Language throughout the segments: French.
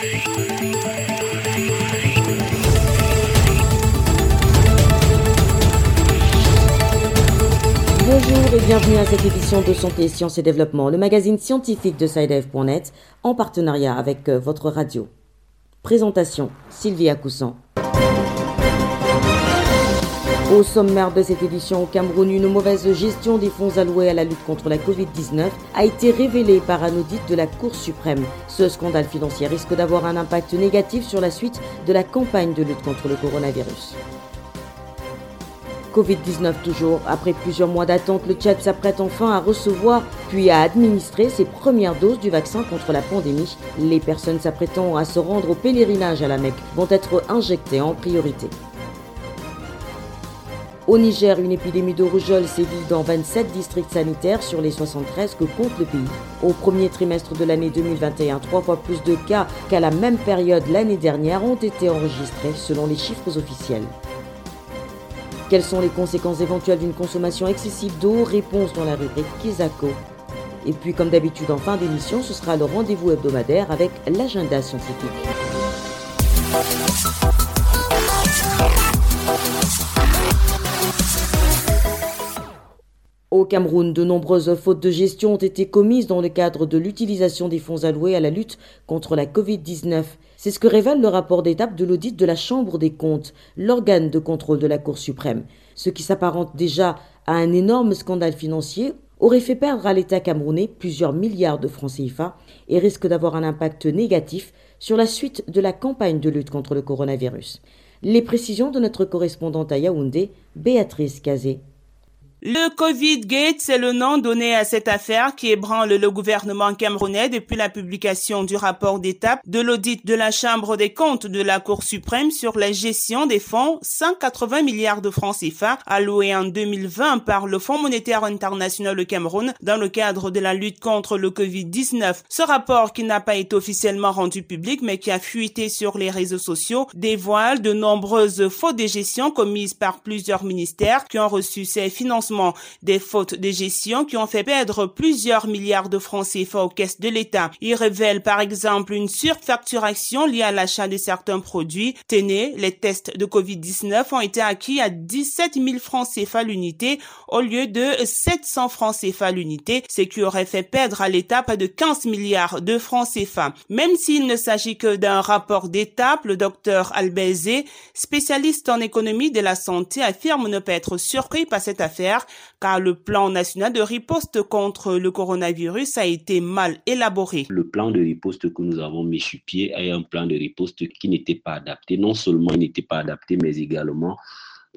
Bonjour et bienvenue à cette édition de Santé, Sciences et Développement, le magazine scientifique de SciDev.net en partenariat avec euh, votre radio. Présentation Sylvia Coussan. Au sommaire de cette édition au Cameroun, une mauvaise gestion des fonds alloués à la lutte contre la Covid-19 a été révélée par un audit de la Cour suprême. Ce scandale financier risque d'avoir un impact négatif sur la suite de la campagne de lutte contre le coronavirus. Covid-19 toujours. Après plusieurs mois d'attente, le Tchad s'apprête enfin à recevoir puis à administrer ses premières doses du vaccin contre la pandémie. Les personnes s'apprêtant à se rendre au pèlerinage à la Mecque vont être injectées en priorité. Au Niger, une épidémie de rougeole sévit dans 27 districts sanitaires sur les 73 que compte le pays. Au premier trimestre de l'année 2021, trois fois plus de cas qu'à la même période l'année dernière ont été enregistrés selon les chiffres officiels. Quelles sont les conséquences éventuelles d'une consommation excessive d'eau? Réponse dans la rubrique Kizako. Et puis, comme d'habitude, en fin d'émission, ce sera le rendez-vous hebdomadaire avec l'agenda scientifique. Au Cameroun, de nombreuses fautes de gestion ont été commises dans le cadre de l'utilisation des fonds alloués à la lutte contre la Covid-19. C'est ce que révèle le rapport d'étape de l'audit de la Chambre des comptes, l'organe de contrôle de la Cour suprême. Ce qui s'apparente déjà à un énorme scandale financier aurait fait perdre à l'État camerounais plusieurs milliards de francs CFA et risque d'avoir un impact négatif sur la suite de la campagne de lutte contre le coronavirus. Les précisions de notre correspondante à Yaoundé, Béatrice Cazé. Le Covid Gate, c'est le nom donné à cette affaire qui ébranle le gouvernement camerounais depuis la publication du rapport d'étape de l'audit de la Chambre des comptes de la Cour suprême sur la gestion des fonds 180 milliards de francs CFA alloués en 2020 par le Fonds monétaire international au Cameroun dans le cadre de la lutte contre le Covid-19. Ce rapport qui n'a pas été officiellement rendu public mais qui a fuité sur les réseaux sociaux dévoile de nombreuses fautes de gestion commises par plusieurs ministères qui ont reçu ces financements des fautes de gestion qui ont fait perdre plusieurs milliards de francs CFA aux caisses de l'État. Il révèle par exemple une surfacturation liée à l'achat de certains produits. Tenez, les tests de Covid-19 ont été acquis à 17 000 francs CFA l'unité au lieu de 700 francs CFA l'unité, ce qui aurait fait perdre à l'État pas de 15 milliards de francs CFA. Même s'il ne s'agit que d'un rapport d'étape, le docteur Albezé, spécialiste en économie de la santé, affirme ne pas être surpris par cette affaire car le plan national de riposte contre le coronavirus a été mal élaboré. Le plan de riposte que nous avons mis sur pied est un plan de riposte qui n'était pas adapté. Non seulement il n'était pas adapté, mais également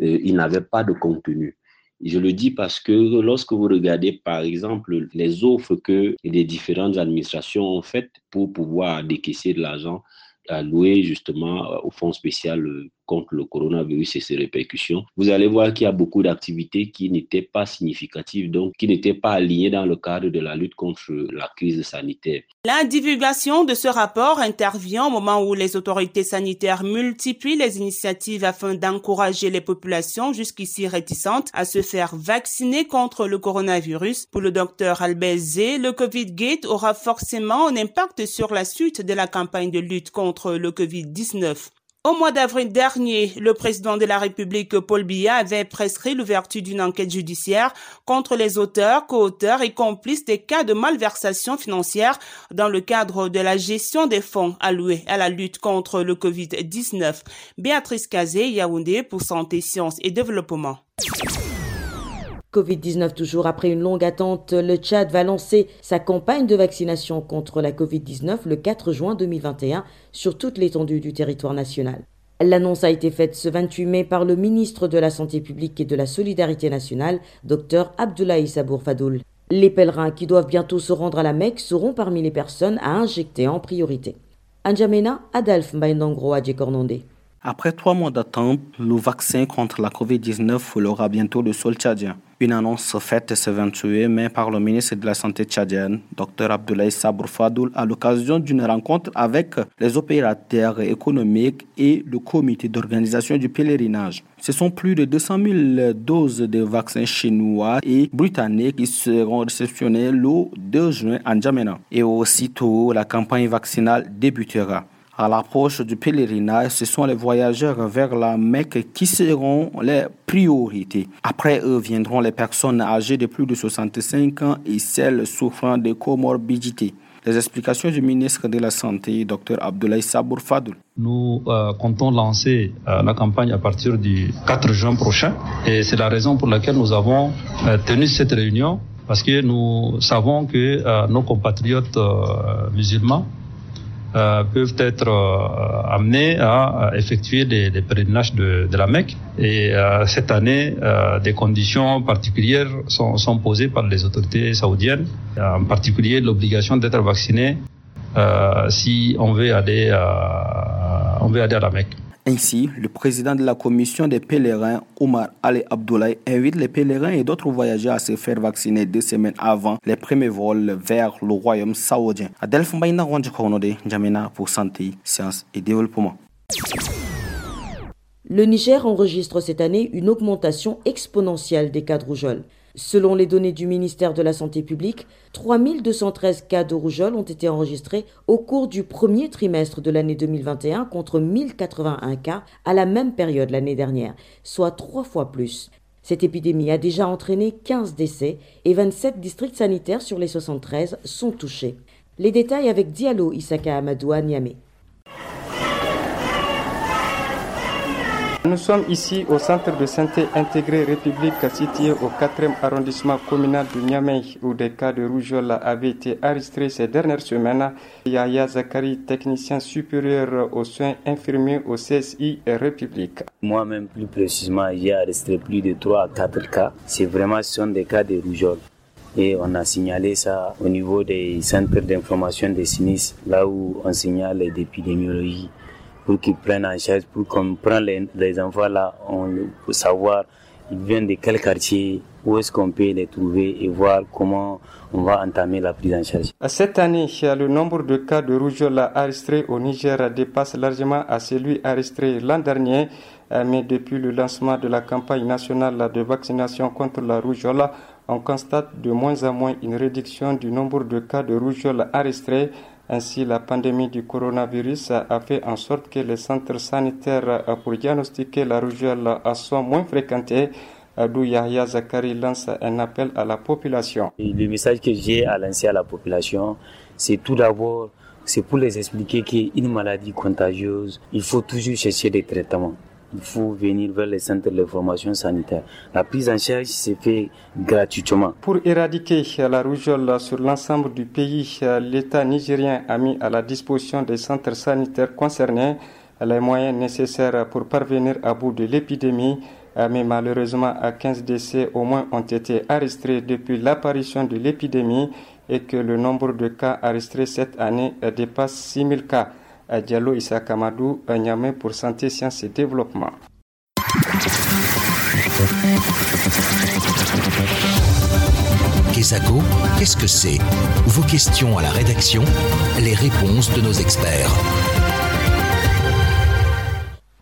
euh, il n'avait pas de contenu. Je le dis parce que lorsque vous regardez, par exemple, les offres que les différentes administrations ont faites pour pouvoir décaisser de l'argent alloué justement au fonds spécial contre le coronavirus et ses répercussions, vous allez voir qu'il y a beaucoup d'activités qui n'étaient pas significatives, donc qui n'étaient pas alignées dans le cadre de la lutte contre la crise sanitaire. La divulgation de ce rapport intervient au moment où les autorités sanitaires multiplient les initiatives afin d'encourager les populations jusqu'ici réticentes à se faire vacciner contre le coronavirus. Pour le docteur Albezé, le Covid-Gate aura forcément un impact sur la suite de la campagne de lutte contre le Covid-19. Au mois d'avril dernier, le président de la République, Paul Biya, avait prescrit l'ouverture d'une enquête judiciaire contre les auteurs, co-auteurs et complices des cas de malversation financière dans le cadre de la gestion des fonds alloués à la lutte contre le Covid-19. Béatrice Kazé, Yaoundé pour Santé, Sciences et Développement. Covid-19 toujours après une longue attente, le Tchad va lancer sa campagne de vaccination contre la Covid-19 le 4 juin 2021 sur toute l'étendue du territoire national. L'annonce a été faite ce 28 mai par le ministre de la Santé publique et de la Solidarité nationale, Dr Abdoulaye Sabour Fadoul. Les pèlerins qui doivent bientôt se rendre à la Mecque seront parmi les personnes à injecter en priorité. Anjamena Adalf Mbaindangro Adjekornondé. Après trois mois d'attente, le vaccin contre la COVID-19 foulera bientôt le sol tchadien. Une annonce faite ce 28 mai par le ministre de la Santé tchadienne, Dr Abdoulaye Sabour Fadoul, à l'occasion d'une rencontre avec les opérateurs économiques et le comité d'organisation du pèlerinage. Ce sont plus de 200 000 doses de vaccins chinois et britanniques qui seront réceptionnées le 2 juin en Djamena. Et aussitôt, la campagne vaccinale débutera. À l'approche du pèlerinage, ce sont les voyageurs vers la Mecque qui seront les priorités. Après eux viendront les personnes âgées de plus de 65 ans et celles souffrant de comorbidités. Les explications du ministre de la Santé, Dr Abdoulaye Sabour Fadoul. Nous euh, comptons lancer euh, la campagne à partir du 4 juin prochain et c'est la raison pour laquelle nous avons euh, tenu cette réunion parce que nous savons que nos compatriotes musulmans euh, peuvent être euh, amenés à, effectuer des, des de, la Mecque. Et euh, cette année, des conditions particulières sont, sont, posées par les autorités saoudiennes, en particulier l'obligation d'être vacciné si on veut aller, on veut aller à la Mecque. Ainsi, le président de la commission des pèlerins, Omar Ali Abdoulaye, invite les pèlerins et d'autres voyageurs à se faire vacciner deux semaines avant les premiers vols vers le royaume saoudien. Adelph Mbaïna Jamena pour Santé, Sciences et Développement. Le Niger enregistre cette année une augmentation exponentielle des cas de rougeole. Selon les données du ministère de la Santé publique, 3213 cas de rougeole ont été enregistrés au cours du premier trimestre de l'année 2021 contre 1081 cas à la même période l'année dernière, soit trois fois plus. Cette épidémie a déjà entraîné 15 décès et 27 districts sanitaires sur les 73 sont touchés. Les détails avec Diallo Isaka Amadou à. Nous sommes ici au centre de santé intégré République situé au 4e arrondissement communal de Niamey où des cas de rougeole avaient été enregistrés ces dernières semaines. Yaya Zakari, technicien supérieur aux soins infirmiers au CSI République. Moi-même, plus précisément, j'ai enregistré plus de 3 à 4 cas. C'est vraiment ce sont des cas de rougeole et on a signalé ça au niveau des centres d'information des sinistres, là où on signale l'épidémiologie pour qu'ils prennent en charge, pour qu'on prenne les, enfants là, on peut savoir ils viennent de quel quartier, où est-ce qu'on peut les trouver et voir comment on va entamer la prise en charge. Cette année, le nombre de cas de rougeole enregistrés au Niger dépasse largement à celui enregistré l'an dernier. Euh, mais depuis le lancement de la campagne nationale de vaccination contre la rougeole, on constate de moins en moins une réduction du nombre de cas de rougeole enregistrés ainsi, la pandémie du coronavirus a fait en sorte que les centres sanitaires pour diagnostiquer la rougeole sont moins fréquentés. D'où Yahya Zakari lance un appel à la population. Le message que j'ai à lancer à la population, c'est tout d'abord, c'est pour les expliquer qu'une maladie contagieuse, il faut toujours chercher des traitements il faut venir vers les centres de formation sanitaire. La prise en charge se fait gratuitement. Pour éradiquer la rougeole sur l'ensemble du pays, l'État nigérien a mis à la disposition des centres sanitaires concernés les moyens nécessaires pour parvenir à bout de l'épidémie. Mais malheureusement, 15 décès au moins ont été enregistrés depuis l'apparition de l'épidémie et que le nombre de cas enregistrés cette année dépasse 6000 cas. Diallo Issa Kamadou, Niamey pour Santé, Sciences et Développement. Kesako, qu'est-ce que c'est? Vos questions à la rédaction, les réponses de nos experts.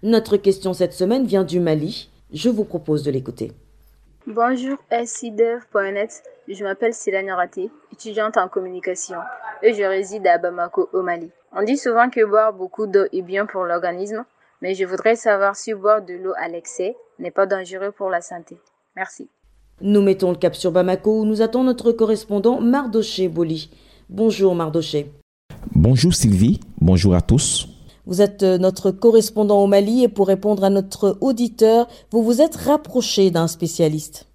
Notre question cette semaine vient du Mali. Je vous propose de l'écouter. Bonjour, SIDEV.net. Je m'appelle Céline Raté, étudiante en communication, et je réside à Bamako, au Mali. On dit souvent que boire beaucoup d'eau est bien pour l'organisme, mais je voudrais savoir si boire de l'eau à l'excès n'est pas dangereux pour la santé. Merci. Nous mettons le cap sur Bamako où nous attend notre correspondant Mardoché Boli. Bonjour Mardoché. Bonjour Sylvie, bonjour à tous. Vous êtes euh, notre correspondant au Mali et pour répondre à notre auditeur, vous vous êtes rapproché d'un spécialiste.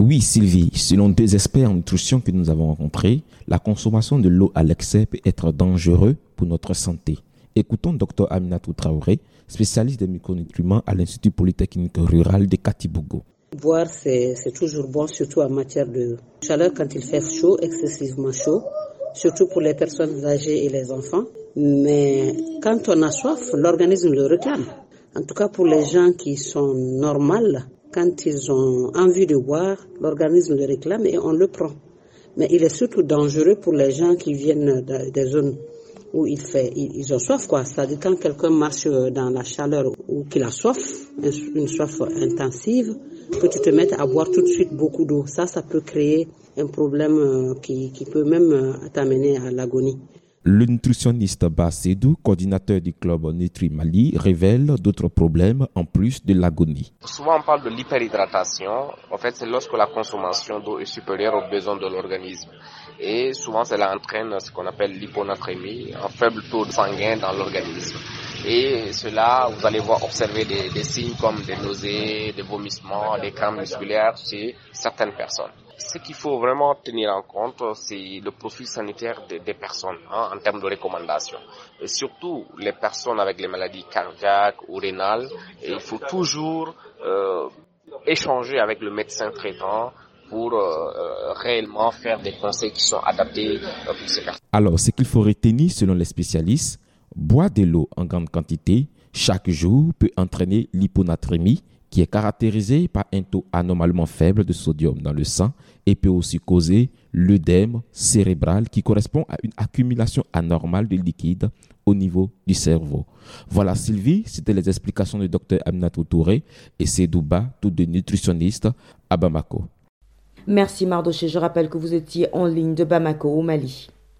Oui, Sylvie, selon deux experts en nutrition que nous avons rencontrés, la consommation de l'eau à l'excès peut être dangereux pour notre santé. Écoutons Dr Aminatou Traoré, spécialiste des micronutriments à l'Institut Polytechnique Rural de Katibogo. Boire, c'est toujours bon, surtout en matière de chaleur quand il fait chaud, excessivement chaud, surtout pour les personnes âgées et les enfants. Mais quand on a soif, l'organisme le réclame. En tout cas, pour les gens qui sont normales, quand ils ont envie de boire, l'organisme le réclame et on le prend. Mais il est surtout dangereux pour les gens qui viennent des zones où il fait, ils ont soif quoi. C'est-à-dire quand quelqu'un marche dans la chaleur ou qu'il a soif, une soif intensive, que tu te mettes à boire tout de suite beaucoup d'eau. Ça, ça peut créer un problème euh, qui, qui peut même euh, t'amener à l'agonie. Le nutritionniste Bassedou, coordinateur du club Nutri Mali, révèle d'autres problèmes en plus de l'agonie. Souvent on parle de l'hyperhydratation. En fait, c'est lorsque la consommation d'eau est supérieure aux besoins de l'organisme. Et souvent, cela entraîne ce qu'on appelle l'hyponatrémie, un faible taux de sanguin dans l'organisme. Et cela, vous allez voir observer des, des signes comme des nausées, des vomissements, des crampes musculaires chez certaines personnes ce qu'il faut vraiment tenir en compte, c'est le profil sanitaire des, des personnes hein, en termes de recommandations. Surtout les personnes avec les maladies cardiaques ou rénales, il faut toujours euh, échanger avec le médecin traitant pour euh, euh réellement faire des conseils qui sont adaptés euh, pour ces personnes. Alors, ce qu'il faut retenir selon les spécialistes, boire de l'eau en grande quantité chaque jour peut entraîner l'hyponatrémie qui est caractérisé par un taux anormalement faible de sodium dans le sang et peut aussi causer l'œdème cérébral qui correspond à une accumulation anormale de liquide au niveau du cerveau. Voilà Sylvie, c'était les explications du docteur Aminatou Touré et Sedouba, tous deux nutritionnistes à Bamako. Merci Mardoché, je rappelle que vous étiez en ligne de Bamako au Mali.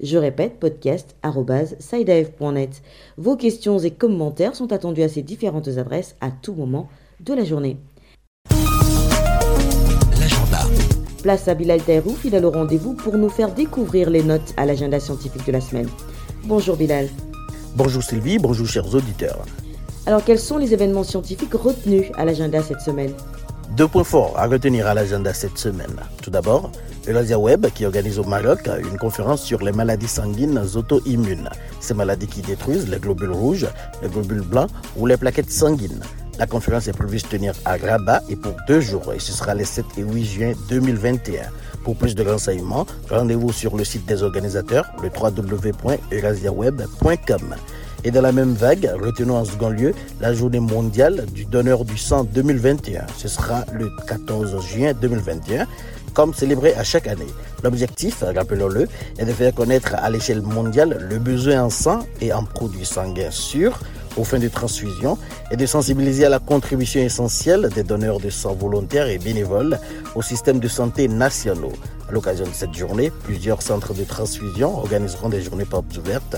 Je répète, podcast.sidev.net. Vos questions et commentaires sont attendus à ces différentes adresses à tout moment de la journée. L'agenda. Place à Bilal Taïrou, fidèle au rendez-vous pour nous faire découvrir les notes à l'agenda scientifique de la semaine. Bonjour Bilal. Bonjour Sylvie, bonjour chers auditeurs. Alors quels sont les événements scientifiques retenus à l'agenda cette semaine? Deux points forts à retenir à l'agenda cette semaine. Tout d'abord, Eurasia Web qui organise au Maroc une conférence sur les maladies sanguines auto-immunes, ces maladies qui détruisent les globules rouges, les globules blancs ou les plaquettes sanguines. La conférence est prévue se tenir à Rabat et pour deux jours et ce sera les 7 et 8 juin 2021. Pour plus de renseignements, rendez-vous sur le site des organisateurs, le www.eurasiaweb.com. Et dans la même vague, retenons en second lieu la journée mondiale du donneur du sang 2021. Ce sera le 14 juin 2021 comme célébré à chaque année. L'objectif, rappelons-le, est de faire connaître à l'échelle mondiale le besoin en sang et en produits sanguins sûrs aux fins de transfusion et de sensibiliser à la contribution essentielle des donneurs de sang volontaires et bénévoles au système de santé nationaux. À l'occasion de cette journée, plusieurs centres de transfusion organiseront des journées portes ouvertes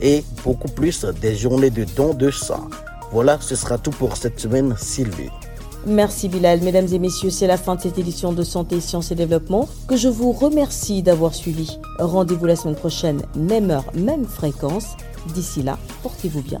et beaucoup plus des journées de dons de sang. Voilà, ce sera tout pour cette semaine, Sylvie. Merci Bilal. Mesdames et messieurs, c'est la fin de cette édition de Santé, Sciences et Développement que je vous remercie d'avoir suivi. Rendez-vous la semaine prochaine, même heure, même fréquence. D'ici là, portez-vous bien.